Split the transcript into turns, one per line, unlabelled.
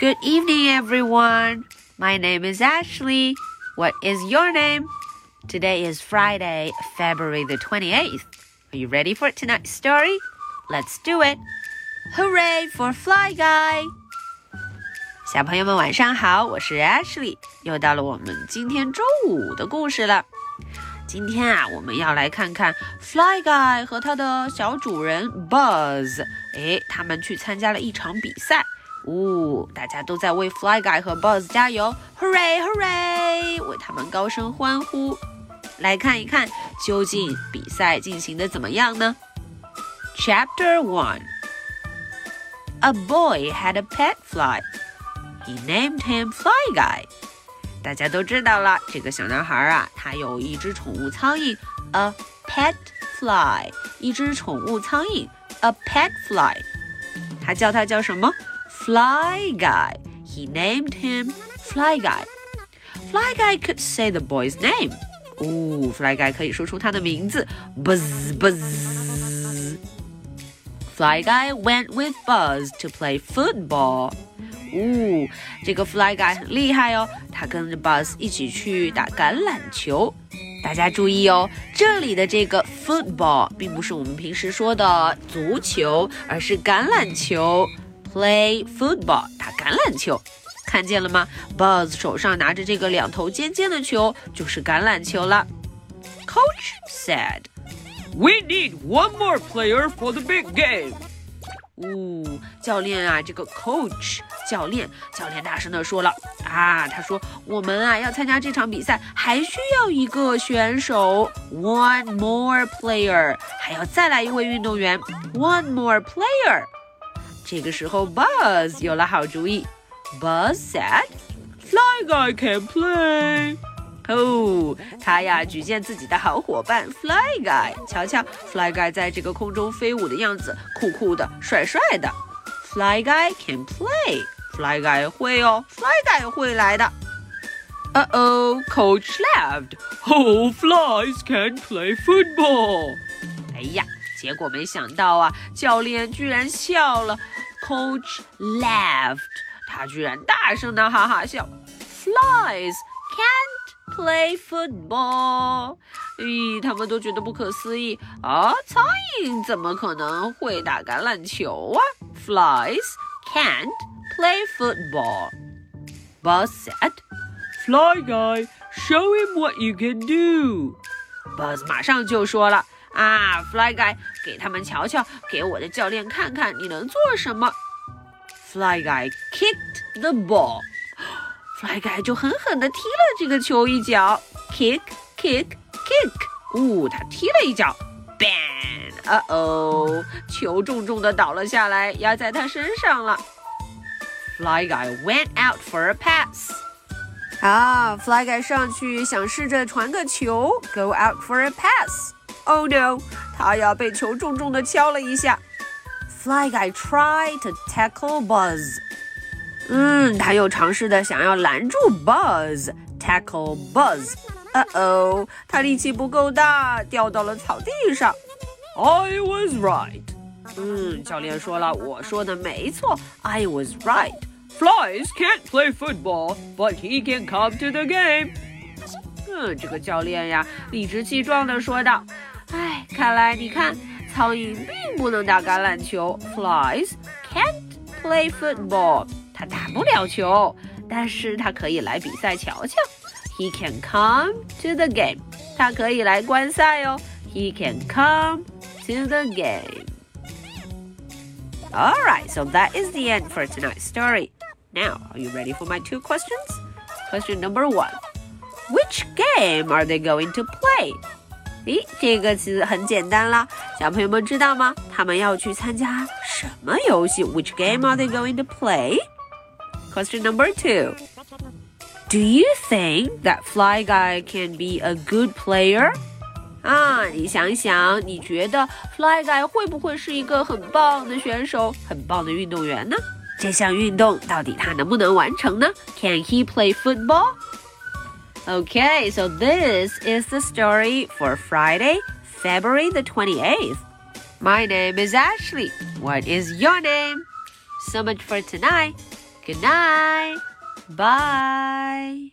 Good evening, everyone. My name is Ashley. What is your name? Today is Friday, February the 28th. Are you ready for tonight's story? Let's do it. Hooray for Fly Guy! 小朋友们晚上好，我是 Ashley，又到了我们今天周五的故事了。今天啊，我们要来看看 Fly Guy 和他的小主人 Buzz，诶，他们去参加了一场比赛。 呜、大家都在为 Fly Guy 和 Buzz 加油，Hooray Hooray！为他们高声欢呼。来看一看，究竟比赛进行的怎么样呢？Chapter One A boy had a pet fly. He named him Fly Guy. 大家都知道了，这个小男孩啊，他有一只宠物苍蝇，a pet fly，一只宠物苍蝇，a pet fly。他叫他叫什么 ？Fly Guy。He named him Fly Guy. Fly Guy could say the boy's name. 哦，Fly Guy 可以说出他的名字，Buzz Buzz。Fly Guy went with Buzz to play football. 哦，这个 Fly Guy 很厉害哦，他跟着 Buzz 一起去打橄榄球。大家注意哦，这里的这个 football 并不是我们平时说的足球，而是橄榄球。 Play football，打橄榄球，看见了吗？Buzz 手上拿着这个两头尖尖的球，就是橄榄球了。Coach said,
"We need one more player for the big game."
呜、哦，教练啊，这个 coach 教练，教练大声的说了啊，他说我们啊要参加这场比赛，还需要一个选手，one more player，还要再来一位运动员，one more player。这个时候，Buzz 有了好主意，Buzz said，Fly
Guy can play。
哦，他呀举荐自己的好伙伴 Fly Guy，瞧瞧 Fly Guy 在这个空中飞舞的样子，酷酷的，帅帅的。Fly Guy can play，Fly Guy 会哦，Fly Guy 会来的。Uh oh, Coach laughed.
Oh, flies can play football.
哎呀，结果没想到啊，教练居然笑了。Coach laughed，他居然大声的哈哈笑。Flies can't play football，咦，他们都觉得不可思议啊！苍蝇怎么可能会打橄榄球啊？Flies can't play football. Buzz said,
"Fly guy, show him what you can do."
Buzz 马上就说了啊，Fly guy，给他们瞧瞧，给我的教练看看你能做什么。Fly guy kicked the ball. Fly Guy 就狠狠地踢了这个球一脚，kick kick kick，呜，他踢了一脚，bang，呃哦，球重重地倒了下来，压在他身上了。Fly Guy went out for a pass。啊，Fly Guy 上去想试着传个球，go out for a pass。 Oh no，他呀被球重重地敲了一下。Fly Guy tried to tackle Buzz。嗯，他又尝试的想要拦住 Buzz，tackle Buzz。呃哦，他力气不够大，掉到了草地上。
I was right。
嗯，教练说了，我说的没错，I was right。
Flies can't play football, but he can come to the game。
嗯，这个教练呀，理直气壮地说道：“哎， 看来你看，苍蝇并不能打橄榄球，Flies can't play football。”他打不了球，但是他可以来比赛瞧瞧。He can come to the game。他可以来观赛哦。He can come to the game。All right, so that is the end for tonight's story. Now, are you ready for my two questions? Question number one. Which game are they going to play? 咦，这个词很简单啦，小朋友们知道吗？他们要去参加什么游戏？Which game are they going to play? Question number two. Do you think that Fly Guy can be a good player? 啊，你想想，你觉得 Fly Guy 会不会是一个很棒的选手，很棒的运动员呢？这项运动到底他能不能完成呢？Can he play football? Okay, so this is the story for Friday, February the 28th. My name is Ashley. What is your name? So much for tonight. Good night. Bye.